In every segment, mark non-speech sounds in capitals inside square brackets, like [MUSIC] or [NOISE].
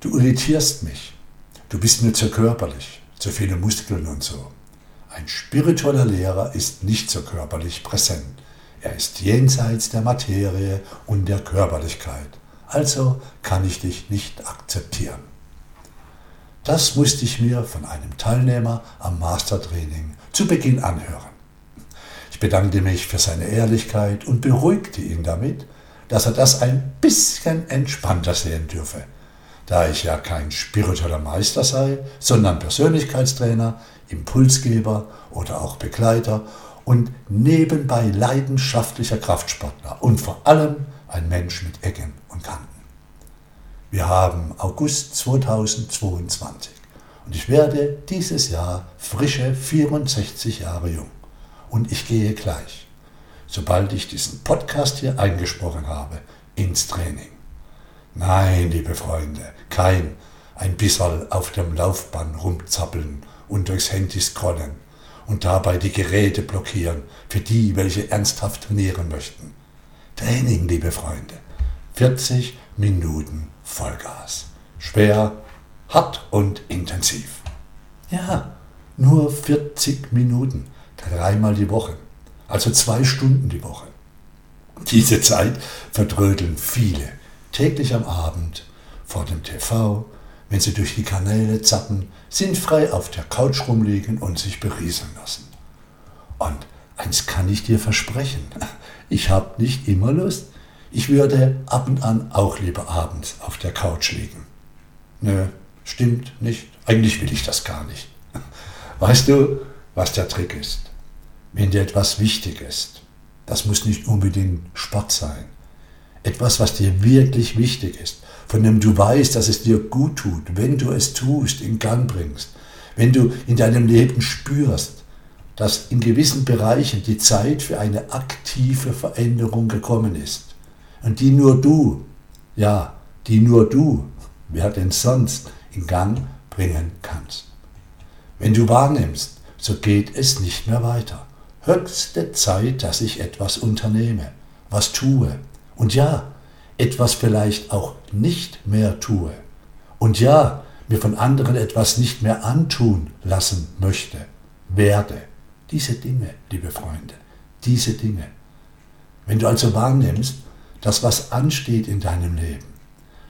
Du irritierst mich. Du bist mir zu körperlich, zu viele Muskeln und so. Ein spiritueller Lehrer ist nicht so körperlich präsent. Er ist jenseits der Materie und der Körperlichkeit. Also kann ich dich nicht akzeptieren. Das musste ich mir von einem Teilnehmer am Mastertraining zu Beginn anhören. Ich bedankte mich für seine Ehrlichkeit und beruhigte ihn damit, dass er das ein bisschen entspannter sehen dürfe. Da ich ja kein spiritueller Meister sei, sondern Persönlichkeitstrainer, Impulsgeber oder auch Begleiter und nebenbei leidenschaftlicher Kraftsportler und vor allem ein Mensch mit Ecken und Kanten. Wir haben August 2022 und ich werde dieses Jahr frische 64 Jahre jung. Und ich gehe gleich, sobald ich diesen Podcast hier eingesprochen habe, ins Training. Nein, liebe Freunde, kein ein bisschen auf dem Laufband rumzappeln und durchs Handy scrollen und dabei die Geräte blockieren für die, welche ernsthaft trainieren möchten. Training, liebe Freunde. 40 Minuten Vollgas. Schwer, hart und intensiv. Ja, nur 40 Minuten, dreimal die Woche, also zwei Stunden die Woche. Diese Zeit verdrödeln viele täglich am Abend vor dem TV, wenn sie durch die Kanäle zappen, sinnfrei auf der Couch rumliegen und sich berieseln lassen. Und eins kann ich dir versprechen, [LAUGHS] ich habe nicht immer Lust, ich würde ab und an auch lieber abends auf der Couch liegen. Nö, stimmt nicht. Eigentlich will ich das gar nicht. [LAUGHS] Weißt du, was der Trick ist? Wenn dir etwas wichtig ist, das muss nicht unbedingt Sport sein. Etwas, was dir wirklich wichtig ist, von dem du weißt, dass es dir gut tut, wenn du es tust, in Gang bringst, wenn du in deinem Leben spürst, dass in gewissen Bereichen die Zeit für eine aktive Veränderung gekommen ist und die nur du, ja, die nur du, wer denn sonst, in Gang bringen kannst. Wenn du wahrnimmst, so geht es nicht mehr weiter. Höchste Zeit, dass ich etwas unternehme, was tue. Und ja, etwas vielleicht auch nicht mehr tue. Und ja, mir von anderen etwas nicht mehr antun lassen möchte, werde. Diese Dinge, liebe Freunde, diese Dinge. Wenn du also wahrnimmst, das, was ansteht in deinem Leben,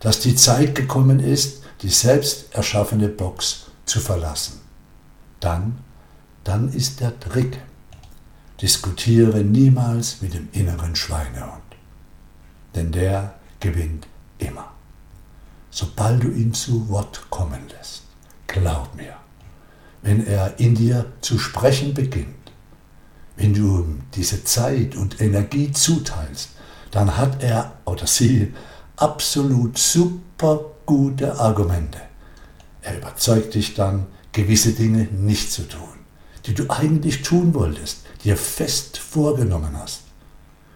dass die Zeit gekommen ist, die selbst erschaffene Box zu verlassen. Dann, dann ist der Trick. Diskutiere niemals mit dem inneren Schweinehund, denn der gewinnt immer. Sobald du ihn zu Wort kommen lässt, glaub mir, wenn er in dir zu sprechen beginnt, wenn du ihm diese Zeit und Energie zuteilst, dann hat er oder sie absolut super gute Argumente. Er überzeugt dich dann, gewisse Dinge nicht zu tun, die du eigentlich tun wolltest, dir fest vorgenommen hast.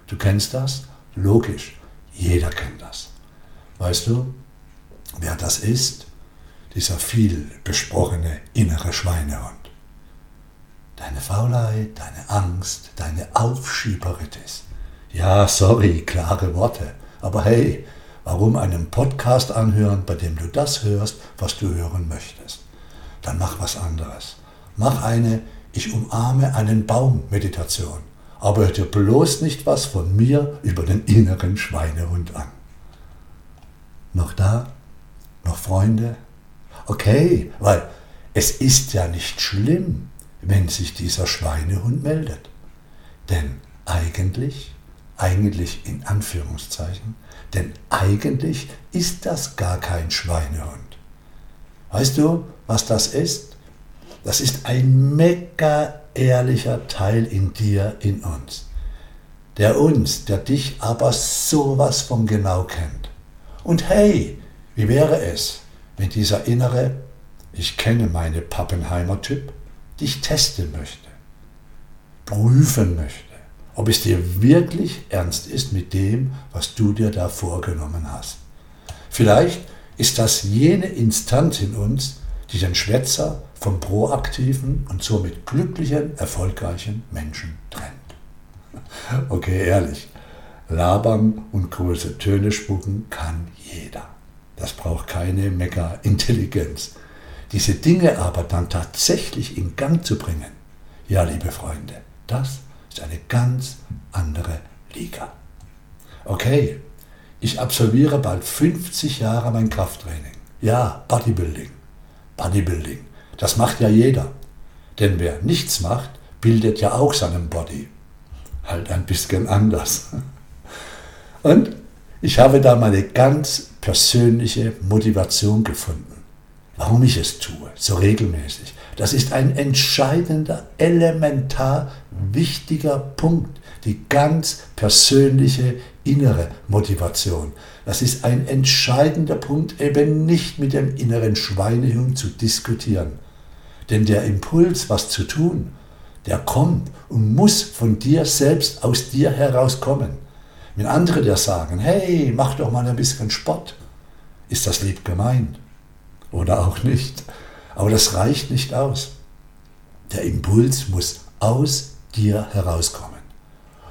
Du kennst das? Logisch, jeder kennt das. Weißt du, wer das ist? Dieser viel besprochene innere Schweinehund. Deine Faulheit, deine Angst, deine Aufschieberitis ja, sorry, klare Worte. Aber hey, warum einen Podcast anhören, bei dem du das hörst, was du hören möchtest? Dann mach was anderes. Mach eine Ich umarme einen Baum Meditation. Aber hör dir bloß nicht was von mir über den inneren Schweinehund an. Noch da? Noch Freunde? Okay, weil es ist ja nicht schlimm, wenn sich dieser Schweinehund meldet. Denn eigentlich eigentlich in Anführungszeichen, denn eigentlich ist das gar kein Schweinehund. Weißt du, was das ist? Das ist ein mega ehrlicher Teil in dir, in uns. Der uns, der dich aber sowas von genau kennt. Und hey, wie wäre es, wenn dieser innere, ich kenne meine Pappenheimer Typ, dich testen möchte, prüfen möchte ob es dir wirklich ernst ist mit dem, was du dir da vorgenommen hast. Vielleicht ist das jene Instanz in uns, die den Schwätzer vom proaktiven und somit glücklichen, erfolgreichen Menschen trennt. [LAUGHS] Okay, ehrlich, labern und große Töne spucken kann jeder. Das braucht keine Mega-Intelligenz. Diese Dinge aber dann tatsächlich in Gang zu bringen, ja, liebe Freunde, das ist eine ganz andere Liga. Okay, ich absolviere bald 50 Jahre mein Krafttraining. Ja, Bodybuilding. Bodybuilding. Das macht ja jeder. Denn wer nichts macht, bildet ja auch seinen Body. Halt ein bisschen anders. [LAUGHS] Und ich habe da meine ganz persönliche Motivation gefunden, warum ich es tue, so regelmäßig. Das ist ein entscheidender, elementar wichtiger Punkt, die ganz persönliche innere Motivation. Das ist ein entscheidender Punkt, eben nicht mit dem inneren Schweinehund zu diskutieren. Denn der Impuls, was zu tun, der kommt und muss von dir selbst aus dir herauskommen. Wenn andere dir sagen, hey, mach doch mal ein bisschen Sport, ist das lieb gemeint oder auch nicht. Aber das reicht nicht aus. Der Impuls muss aus dir herauskommen.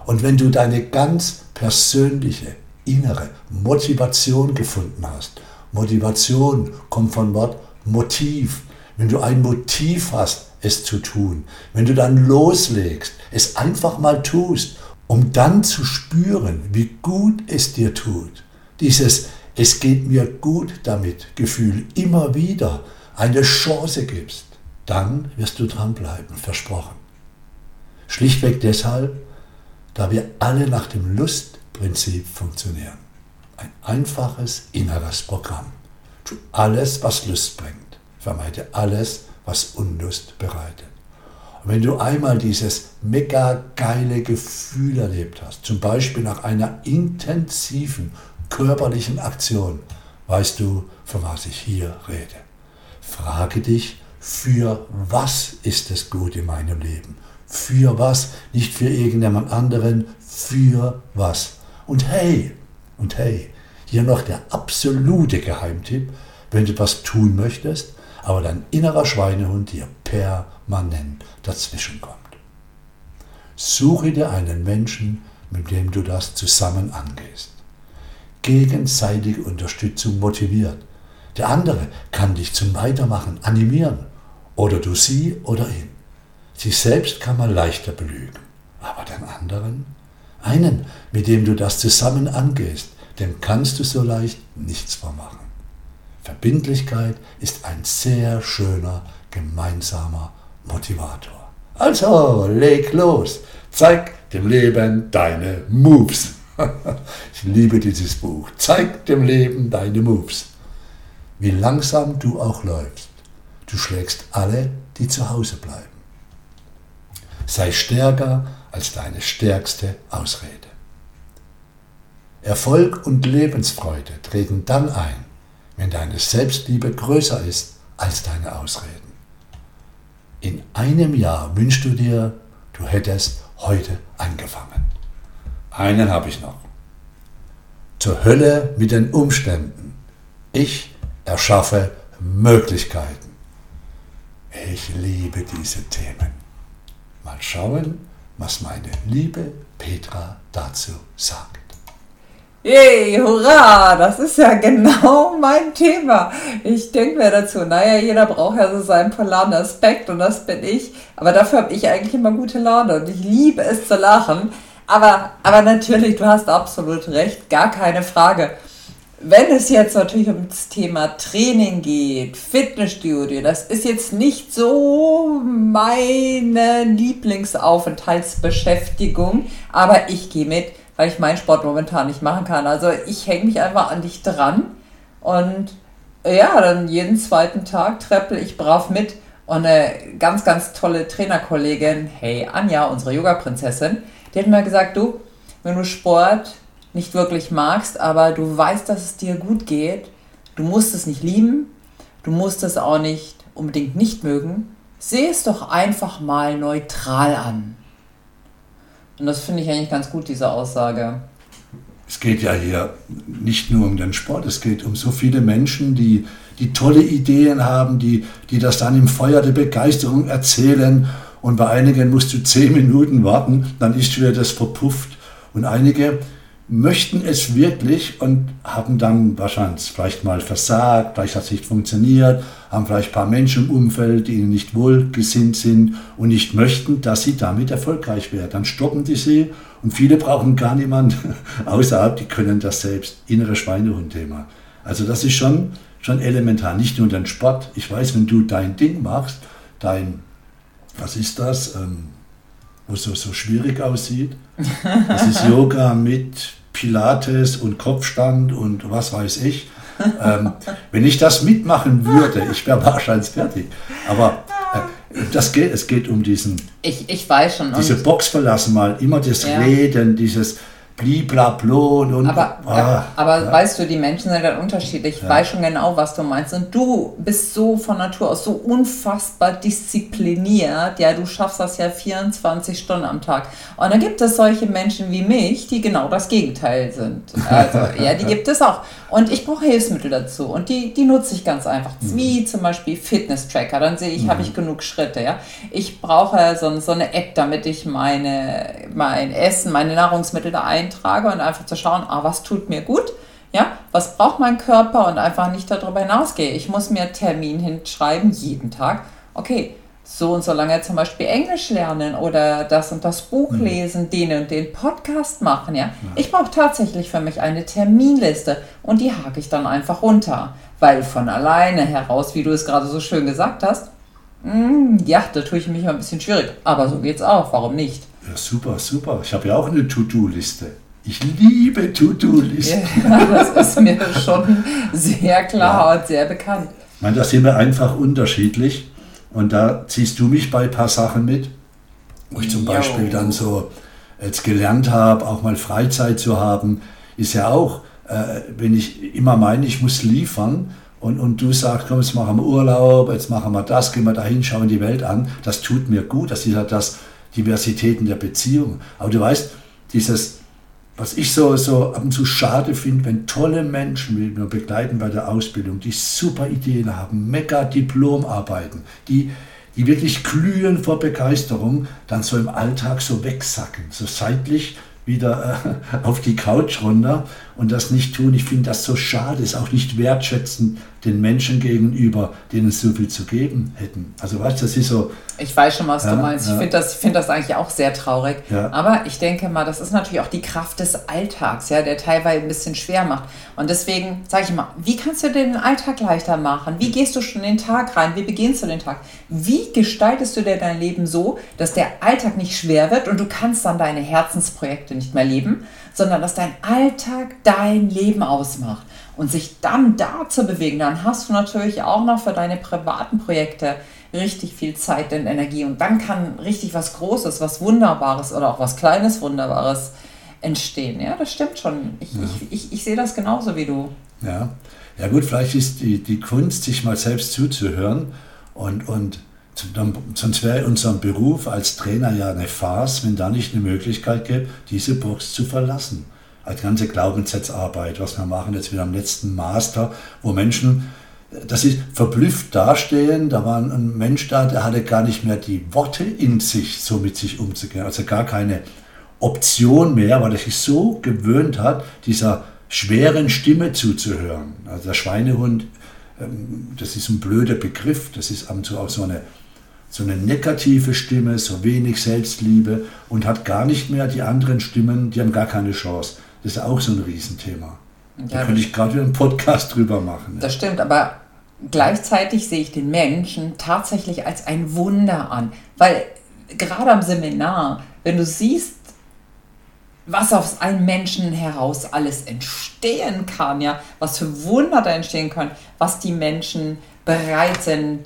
Und wenn du deine ganz persönliche, innere Motivation gefunden hast, Motivation kommt von Wort Motiv. Wenn du ein Motiv hast, es zu tun, wenn du dann loslegst, es einfach mal tust, um dann zu spüren, wie gut es dir tut, dieses Es geht mir gut damit Gefühl immer wieder eine Chance gibst, dann wirst du dranbleiben, versprochen. Schlichtweg deshalb, da wir alle nach dem Lustprinzip funktionieren. Ein einfaches inneres Programm. Tu alles, was Lust bringt. Vermeide alles, was Unlust bereitet. Und wenn du einmal dieses mega geile Gefühl erlebt hast, zum Beispiel nach einer intensiven körperlichen Aktion, weißt du, von was ich hier rede. Frage dich, für was ist es gut in meinem Leben? Für was? Nicht für irgendjemand anderen, für was? Und hey, und hey, hier noch der absolute Geheimtipp, wenn du was tun möchtest, aber dein innerer Schweinehund dir permanent dazwischenkommt. Suche dir einen Menschen, mit dem du das zusammen angehst. Gegenseitige Unterstützung motiviert. Der andere kann dich zum Weitermachen animieren. Oder du sie oder ihn. Sich selbst kann man leichter belügen, aber den anderen, einen, mit dem du das zusammen angehst, dem kannst du so leicht nichts vormachen. Verbindlichkeit ist ein sehr schöner gemeinsamer Motivator. Also, leg los, zeig dem Leben deine Moves. [LAUGHS] ich liebe dieses Buch. Zeig dem Leben deine Moves. Wie langsam du auch läufst, du schlägst alle, die zu Hause bleiben sei stärker als deine stärkste Ausrede. Erfolg und Lebensfreude treten dann ein, wenn deine Selbstliebe größer ist als deine Ausreden. In einem Jahr wünschst du dir, du hättest heute angefangen. Einen habe ich noch. Zur Hölle mit den Umständen. Ich erschaffe Möglichkeiten. Ich liebe diese Themen. Mal schauen, was meine liebe Petra dazu sagt. Yay, hurra, das ist ja genau mein Thema. Ich denke mir dazu, naja, jeder braucht ja so seinen polaren Aspekt und das bin ich. Aber dafür habe ich eigentlich immer gute Laune und ich liebe es zu lachen. Aber, aber natürlich, du hast absolut recht, gar keine Frage. Wenn es jetzt natürlich ums Thema Training geht, Fitnessstudio, das ist jetzt nicht so meine Lieblingsaufenthaltsbeschäftigung, aber ich gehe mit, weil ich meinen Sport momentan nicht machen kann. Also ich hänge mich einfach an dich dran und ja, dann jeden zweiten Tag treppel ich brav mit und eine ganz, ganz tolle Trainerkollegin, hey Anja, unsere Yoga-Prinzessin, die hat mir gesagt, du, wenn du Sport nicht wirklich magst, aber du weißt, dass es dir gut geht. Du musst es nicht lieben, du musst es auch nicht unbedingt nicht mögen. Seh es doch einfach mal neutral an. Und das finde ich eigentlich ganz gut, diese Aussage. Es geht ja hier nicht nur um den Sport, es geht um so viele Menschen, die, die tolle Ideen haben, die, die das dann im Feuer der Begeisterung erzählen. Und bei einigen musst du zehn Minuten warten, dann ist wieder das verpufft. Und einige, möchten es wirklich und haben dann wahrscheinlich vielleicht mal versagt, vielleicht hat es nicht funktioniert, haben vielleicht ein paar Menschen im Umfeld, die ihnen nicht wohlgesinnt sind und nicht möchten, dass sie damit erfolgreich werden. Dann stoppen die sie und viele brauchen gar niemanden [LAUGHS] außerhalb, die können das selbst. Innere Schweinehund-Thema. Also das ist schon, schon elementar, nicht nur dein Sport. Ich weiß, wenn du dein Ding machst, dein, was ist das, ähm, wo es so, so schwierig aussieht, das ist Yoga mit Pilates und Kopfstand und was weiß ich. Ähm, wenn ich das mitmachen würde, ich wäre wahrscheinlich fertig. Aber äh, das geht, es geht um diesen. Ich, ich weiß schon. Diese Box verlassen mal, immer das ja. Reden, dieses bliblablo und, aber, ah, aber ja. weißt du, die Menschen sind dann unterschiedlich. Ich ja. weiß schon genau, was du meinst. Und du bist so von Natur aus so unfassbar diszipliniert. Ja, du schaffst das ja 24 Stunden am Tag. Und dann gibt es solche Menschen wie mich, die genau das Gegenteil sind. Also, [LAUGHS] ja, die gibt es auch. Und ich brauche Hilfsmittel dazu. Und die, die nutze ich ganz einfach. Mhm. Wie zum Beispiel Fitness-Tracker. Dann sehe ich, mhm. habe ich genug Schritte. Ja? Ich brauche so, so eine App, damit ich meine, mein Essen, meine Nahrungsmittel da ein eintrage und einfach zu schauen, ah, was tut mir gut, ja, was braucht mein Körper und einfach nicht darüber hinausgehe. Ich muss mir Termin hinschreiben, jeden Tag, okay, so und so lange zum Beispiel Englisch lernen oder das und das Buch mhm. lesen, den und den Podcast machen, ja. Ich brauche tatsächlich für mich eine Terminliste und die hake ich dann einfach runter, weil von alleine heraus, wie du es gerade so schön gesagt hast, mh, mm, ja, da tue ich mich mal ein bisschen schwierig, aber so geht's auch, warum nicht? Ja, super, super. Ich habe ja auch eine To-Do-Liste. Ich liebe To-Do-Listen. [LAUGHS] Ja, das ist mir schon sehr klar ja. und sehr bekannt. Ich meine, da sind wir einfach unterschiedlich. Und da ziehst du mich bei ein paar Sachen mit, wo ich zum jo. Beispiel dann so jetzt gelernt habe, auch mal Freizeit zu haben, ist ja auch, äh, wenn ich immer meine, ich muss liefern und, und du sagst, komm, jetzt machen wir Urlaub, jetzt machen wir das, gehen wir dahin, schauen die Welt an, das tut mir gut, das ist ja das, Diversitäten der Beziehung. Aber du weißt, dieses, was ich so, so ab und zu schade finde, wenn tolle Menschen, die wir begleiten bei der Ausbildung, die super Ideen haben, mega Diplomarbeiten, die, die wirklich glühen vor Begeisterung, dann so im Alltag so wegsacken, so seitlich wieder äh, [LAUGHS] auf die Couch runter und das nicht tun. Ich finde das so schade, ist auch nicht wertschätzend den Menschen gegenüber, denen es so viel zu geben hätten. Also weißt du, das ist so. Ich weiß schon, was ja, du meinst. Ich finde das, find das eigentlich auch sehr traurig. Ja. Aber ich denke mal, das ist natürlich auch die Kraft des Alltags, ja, der teilweise ein bisschen schwer macht. Und deswegen sage ich mal, wie kannst du dir den Alltag leichter machen? Wie gehst du schon den Tag rein? Wie beginnst du den Tag? Wie gestaltest du dir dein Leben so, dass der Alltag nicht schwer wird und du kannst dann deine Herzensprojekte nicht mehr leben, sondern dass dein Alltag dein Leben ausmacht und sich dann da zu bewegen, dann hast du natürlich auch noch für deine privaten Projekte richtig viel Zeit und Energie und dann kann richtig was Großes, was Wunderbares oder auch was Kleines Wunderbares entstehen. Ja, das stimmt schon. Ich, ja. ich, ich, ich sehe das genauso wie du. Ja. ja gut, vielleicht ist die, die Kunst, sich mal selbst zuzuhören und, und sonst wäre unser Beruf als Trainer ja eine Farce, wenn da nicht eine Möglichkeit gibt, diese Box zu verlassen als ganze Glaubenssatzarbeit, was wir machen jetzt wieder am letzten Master, wo Menschen, das ist verblüfft dastehen, da war ein Mensch da, der hatte gar nicht mehr die Worte in sich, so mit sich umzugehen, also gar keine Option mehr, weil er sich so gewöhnt hat, dieser schweren Stimme zuzuhören. Also der Schweinehund, ähm, das ist ein blöder Begriff, das ist ab und zu auch so eine, so eine negative Stimme, so wenig Selbstliebe und hat gar nicht mehr die anderen Stimmen, die haben gar keine Chance. Das ist auch so ein Riesenthema. Ja, da könnte ich gerade wieder einen Podcast drüber machen. Das stimmt, aber gleichzeitig sehe ich den Menschen tatsächlich als ein Wunder an. Weil gerade am Seminar, wenn du siehst, was aus einem Menschen heraus alles entstehen kann, ja, was für Wunder da entstehen können, was die Menschen bereit sind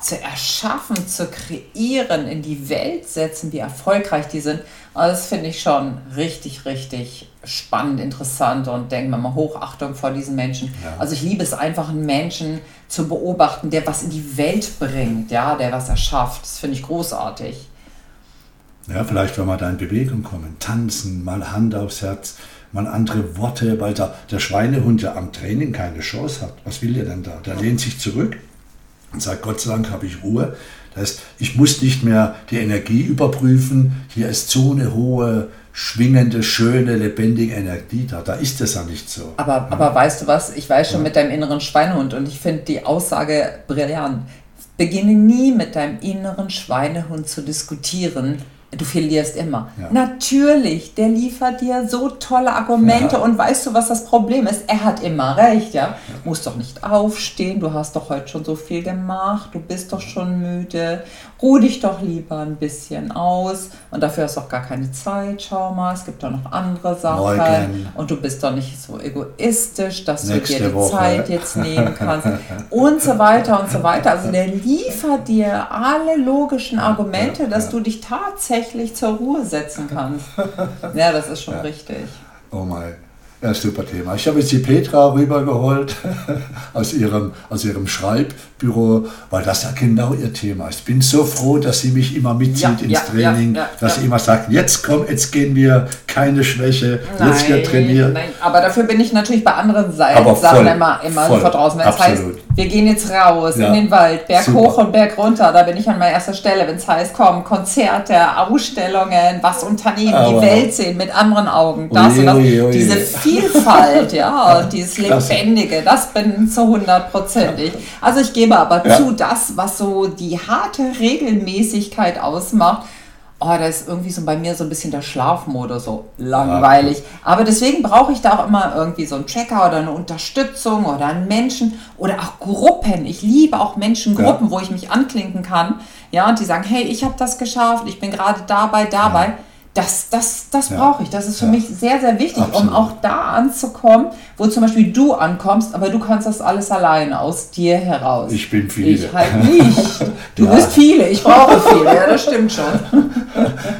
zu erschaffen, zu kreieren, in die Welt setzen, wie erfolgreich die sind. Also das finde ich schon richtig, richtig spannend, interessant und denke mir mal Hochachtung vor diesen Menschen. Ja. Also ich liebe es einfach, einen Menschen zu beobachten, der was in die Welt bringt, ja, der was erschafft. Das finde ich großartig. Ja, vielleicht, wenn wir da in Bewegung kommen, tanzen, mal Hand aufs Herz, mal andere Worte, weil da der Schweinehund ja am Training keine Chance hat. Was will der denn da? Der lehnt sich zurück und sagt, Gott sei Dank habe ich Ruhe. Das heißt, ich muss nicht mehr die Energie überprüfen. Hier ist so eine hohe schwingende, schöne, lebendige Energie da. Da ist es ja nicht so. Aber, aber weißt du was? Ich weiß schon mit deinem inneren Schweinehund und ich finde die Aussage brillant. Beginne nie mit deinem inneren Schweinehund zu diskutieren. Du verlierst immer. Ja. Natürlich, der liefert dir so tolle Argumente Ja. und weißt du, was das Problem ist? Er hat immer recht, ja. Musst doch nicht aufstehen, du hast doch heute schon so viel gemacht, du bist doch schon müde. Ruh dich doch lieber ein bisschen aus und dafür hast du auch gar keine Zeit. Schau mal, es gibt doch noch andere Sachen Morgen. und du bist doch nicht so egoistisch, dass Nächste du dir die Woche. Zeit jetzt nehmen kannst und so weiter und so weiter. Also der liefert dir alle logischen Argumente, dass du dich tatsächlich zur Ruhe setzen kannst. [LAUGHS] Ja, das ist schon richtig. Oh mein, ja, super Thema. Ich habe jetzt die Petra rübergeholt [LAUGHS] aus ihrem, aus ihrem Schreibbüro, weil das ja genau ihr Thema ist. Ich bin so froh, dass sie mich immer mitzieht Ja, ins ja, Training, ja, dass sie immer sagt, jetzt komm, jetzt gehen wir, keine Schwäche, jetzt wird trainiert. nein, aber dafür bin ich natürlich bei anderen Seiten, Sachen voll, immer, immer voll, vor draußen. Wenn es heißt, wir gehen jetzt raus in den Wald, Berg super. hoch und Berg runter, da bin ich an meiner ersten Stelle. Wenn es heißt, komm, Konzerte, Ausstellungen, was unternehmen, Aber- die Welt sehen mit anderen Augen, das Ui, und das, ui, ui. diese Vielfalt, [LAUGHS] ja, dieses. Lebendige, das bin zu hundertprozentig. Also ich gebe aber Ja. zu, das, was so die harte Regelmäßigkeit ausmacht, Oh, da ist irgendwie so bei mir so ein bisschen der Schlafmodus so langweilig. Aber deswegen brauche ich da auch immer irgendwie so einen Tracker oder eine Unterstützung oder einen Menschen oder auch Gruppen. Ich liebe auch Menschengruppen, wo ich mich anklinken kann. Ja, und die sagen, hey, ich habe das geschafft, ich bin gerade dabei, dabei. Das, das, das Ja. brauche ich. Das ist für Ja. mich sehr, sehr wichtig, um Absolut. auch da anzukommen, wo zum Beispiel du ankommst, aber du kannst das alles alleine aus dir heraus. Ich bin viele. Ich halt nicht. [LAUGHS] Du Ja. bist viele, ich brauche viele, ja, das stimmt schon. [LAUGHS]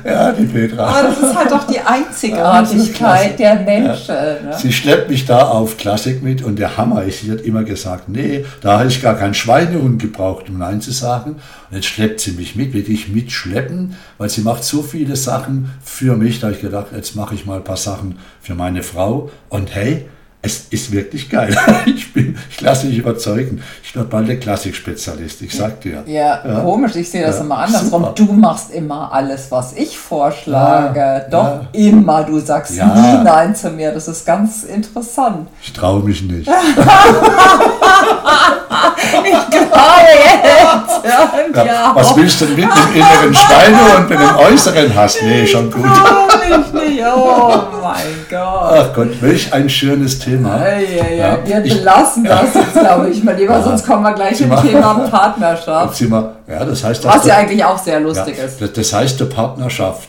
Ja, die Petra. Aber das ist halt doch die Einzigartigkeit der Menschen. Ne? Sie schleppt mich da auf Klassik mit und der Hammer ist, sie hat immer gesagt, nee, da habe ich gar keinen Schweinehund gebraucht, um Nein zu sagen. Und jetzt schleppt sie mich mit, wirklich mitschleppen, weil sie macht so viele Sachen für mich. Da habe ich gedacht, jetzt mache ich mal ein paar Sachen für meine Frau. Und hey, es ist wirklich geil. [LAUGHS] Ich, bin, ich lasse mich überzeugen. Ich werde bald der Klassik-Spezialist, ich sag dir. Ja, Ja. komisch, ich sehe das Ja, immer andersrum. super. Du machst immer alles, was ich vorschlage. Ja, Doch immer. Du sagst nie Nein zu mir. Das ist ganz interessant. Ich traue mich nicht. [LAUGHS] Ich glaube jetzt. Ja. Was willst du denn mit dem inneren Schweinehund und mit dem äußeren Hass? Nee, schon gut. Ich nicht. Oh [LAUGHS] mein Gott. Ach Gott, welch ein schönes Thema. Ei, ei, Ja, ei. Wir ich- belassen das jetzt, [LAUGHS] glaube ich, mal lieber, sonst kommen wir gleich im Thema- Thema Partnerschaft. Wir, ja, das heißt, Was ja der- eigentlich auch sehr ja, lustig ist. das, das heißt, der Partnerschaft.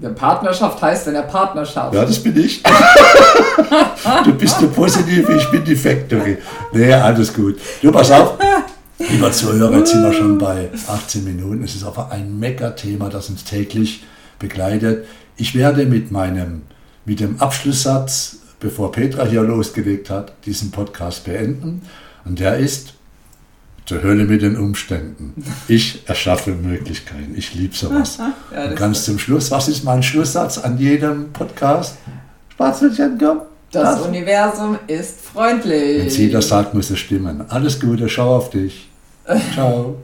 Eine Partnerschaft heißt in der Partnerschaft. Ja, das bin ich. [LAUGHS] du bist der Positive, ich bin die Factory. Nee, alles gut. Du, pass auf. Lieber Zuhörer, jetzt sind wir schon bei 18 Minuten. Es ist aber ein Mega-Thema, das uns täglich begleitet. Ich werde mit meinem, mit dem Abschlusssatz, bevor Petra hier losgelegt hat, diesen Podcast beenden. Und der ist, zur Hölle mit den Umständen. Ich erschaffe Möglichkeiten. Ich liebe sowas. [LAUGHS] Ja, Und ganz zum Schluss, was ist mein Schlusssatz an jedem Podcast? Spatzelchen, komm. Das Das. Universum ist freundlich. Wenn sie das sagt, muss es stimmen. Alles Gute, schau auf dich. [LAUGHS] Ciao.